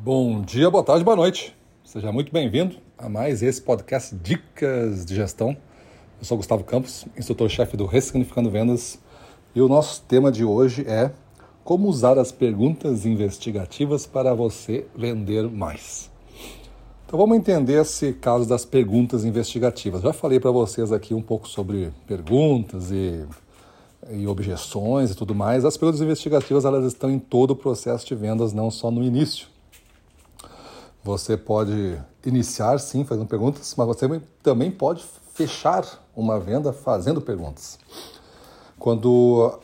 Bom dia, boa tarde, boa noite. Seja muito bem-vindo a mais esse podcast Dicas de Gestão. Eu sou Gustavo Campos, instrutor-chefe do Ressignificando Vendas, e o nosso tema de hoje é como usar as perguntas investigativas para você vender mais. Então vamos entender esse caso das perguntas investigativas. Já falei para vocês aqui um pouco sobre perguntas e, e objeções e tudo mais. As perguntas investigativas elas estão em todo o processo de vendas, não só no início. Você pode iniciar sim fazendo perguntas, mas você também pode fechar uma venda fazendo perguntas. Quando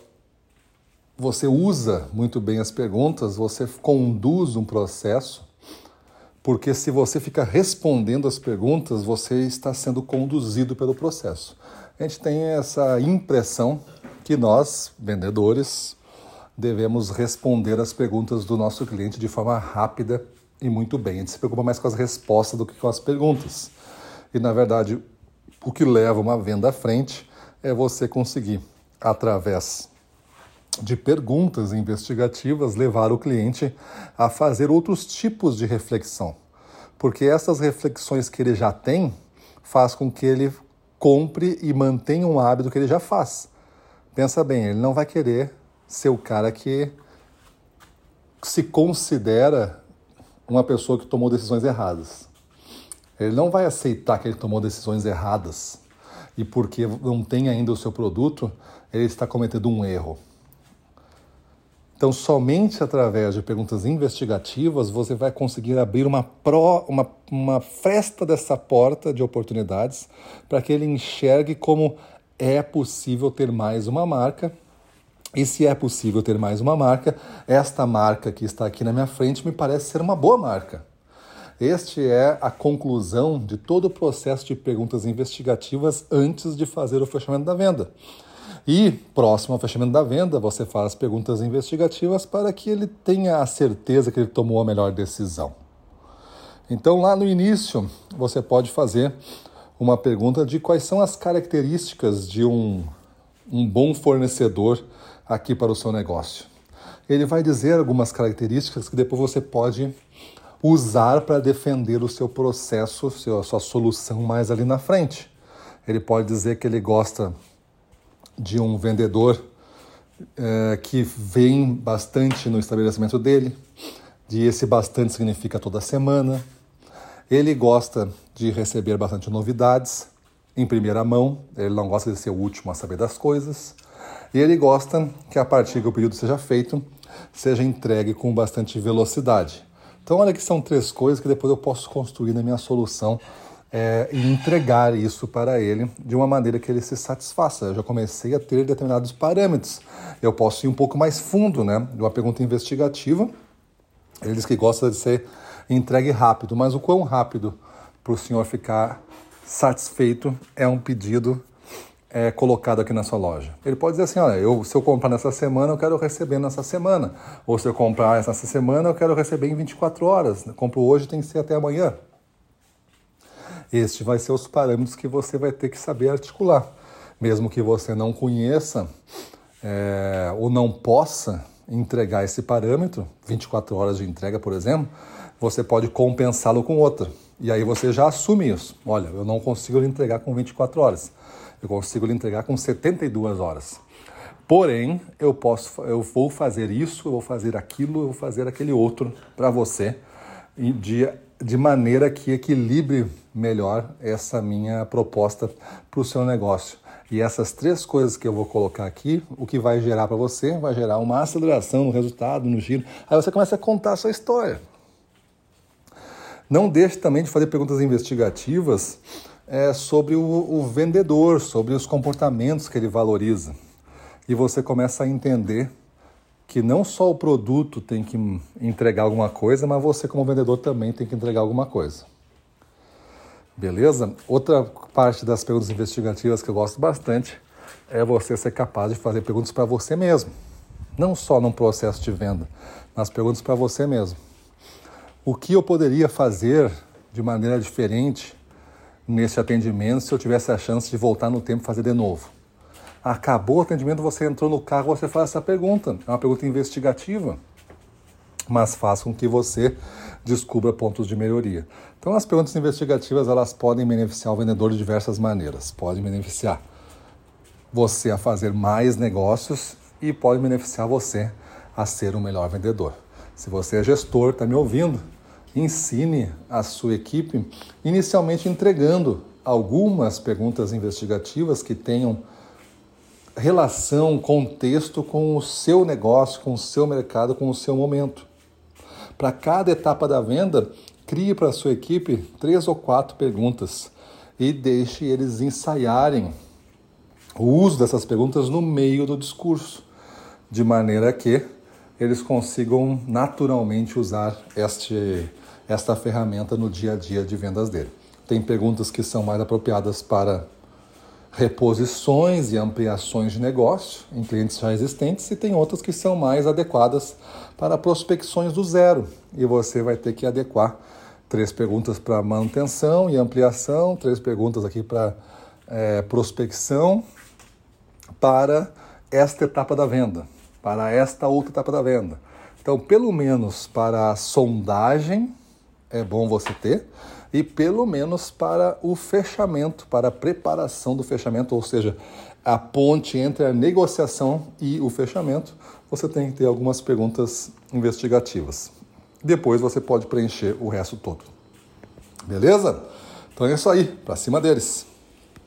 você usa muito bem as perguntas, você conduz um processo, porque se você fica respondendo as perguntas, você está sendo conduzido pelo processo. A gente tem essa impressão que nós, vendedores, devemos responder as perguntas do nosso cliente de forma rápida e muito bem. A gente se preocupa mais com as respostas do que com as perguntas. E na verdade, o que leva uma venda à frente é você conseguir, através de perguntas investigativas, levar o cliente a fazer outros tipos de reflexão. Porque essas reflexões que ele já tem faz com que ele compre e mantenha um hábito que ele já faz. Pensa bem, ele não vai querer ser o cara que se considera uma pessoa que tomou decisões erradas. Ele não vai aceitar que ele tomou decisões erradas e porque não tem ainda o seu produto, ele está cometendo um erro. Então, somente através de perguntas investigativas você vai conseguir abrir uma, pro, uma, uma fresta dessa porta de oportunidades para que ele enxergue como é possível ter mais uma marca e se é possível ter mais uma marca, esta marca que está aqui na minha frente me parece ser uma boa marca. Este é a conclusão de todo o processo de perguntas investigativas antes de fazer o fechamento da venda. E, próximo ao fechamento da venda, você faz perguntas investigativas para que ele tenha a certeza que ele tomou a melhor decisão. Então, lá no início, você pode fazer uma pergunta de quais são as características de um, um bom fornecedor aqui para o seu negócio. Ele vai dizer algumas características que depois você pode usar para defender o seu processo, a sua solução mais ali na frente. Ele pode dizer que ele gosta de um vendedor é, que vem bastante no estabelecimento dele, de esse bastante significa toda semana. Ele gosta de receber bastante novidades em primeira mão, ele não gosta de ser o último a saber das coisas. E ele gosta que a partir que o pedido seja feito, seja entregue com bastante velocidade. Então, olha que são três coisas que depois eu posso construir na minha solução é, e entregar isso para ele de uma maneira que ele se satisfaça. Eu já comecei a ter determinados parâmetros. Eu posso ir um pouco mais fundo, né? De uma pergunta investigativa. Ele diz que gosta de ser entregue rápido, mas o quão rápido para o senhor ficar satisfeito é um pedido é, colocado aqui na sua loja. Ele pode dizer assim, olha, eu, se eu comprar nessa semana, eu quero receber nessa semana. Ou se eu comprar nessa semana, eu quero receber em 24 horas. Eu compro hoje, tem que ser até amanhã. Este vai ser os parâmetros que você vai ter que saber articular. Mesmo que você não conheça é, ou não possa entregar esse parâmetro, 24 horas de entrega, por exemplo, você pode compensá-lo com outra. E aí você já assume isso. Olha, eu não consigo lhe entregar com 24 horas eu consigo lhe entregar com 72 horas. Porém, eu posso, eu vou fazer isso, eu vou fazer aquilo, eu vou fazer aquele outro para você, de, de maneira que equilibre melhor essa minha proposta para o seu negócio. E essas três coisas que eu vou colocar aqui, o que vai gerar para você, vai gerar uma aceleração no resultado, no giro. Aí você começa a contar a sua história. Não deixe também de fazer perguntas investigativas é, sobre o, o vendedor, sobre os comportamentos que ele valoriza. E você começa a entender que não só o produto tem que entregar alguma coisa, mas você, como vendedor, também tem que entregar alguma coisa. Beleza? Outra parte das perguntas investigativas que eu gosto bastante é você ser capaz de fazer perguntas para você mesmo. Não só num processo de venda, mas perguntas para você mesmo. O que eu poderia fazer de maneira diferente nesse atendimento se eu tivesse a chance de voltar no tempo e fazer de novo? Acabou o atendimento, você entrou no carro, você faz essa pergunta. É uma pergunta investigativa. Mas faz com que você descubra pontos de melhoria. Então, as perguntas investigativas elas podem beneficiar o vendedor de diversas maneiras. Podem beneficiar você a fazer mais negócios e podem beneficiar você a ser um melhor vendedor. Se você é gestor, está me ouvindo, ensine a sua equipe, inicialmente entregando algumas perguntas investigativas que tenham relação, contexto com o seu negócio, com o seu mercado, com o seu momento. Para cada etapa da venda, crie para a sua equipe três ou quatro perguntas e deixe eles ensaiarem o uso dessas perguntas no meio do discurso, de maneira que eles consigam naturalmente usar este, esta ferramenta no dia a dia de vendas dele. Tem perguntas que são mais apropriadas para reposições e ampliações de negócio em clientes já existentes e tem outras que são mais adequadas para prospecções do zero. E você vai ter que adequar três perguntas para manutenção e ampliação, três perguntas aqui para é, prospecção para esta etapa da venda, para esta outra etapa da venda. Então, pelo menos para a sondagem é bom você ter e pelo menos para o fechamento, para a preparação do fechamento, ou seja, a ponte entre a negociação e o fechamento, você tem que ter algumas perguntas investigativas. Depois você pode preencher o resto todo. Beleza? Então é isso aí, para cima deles.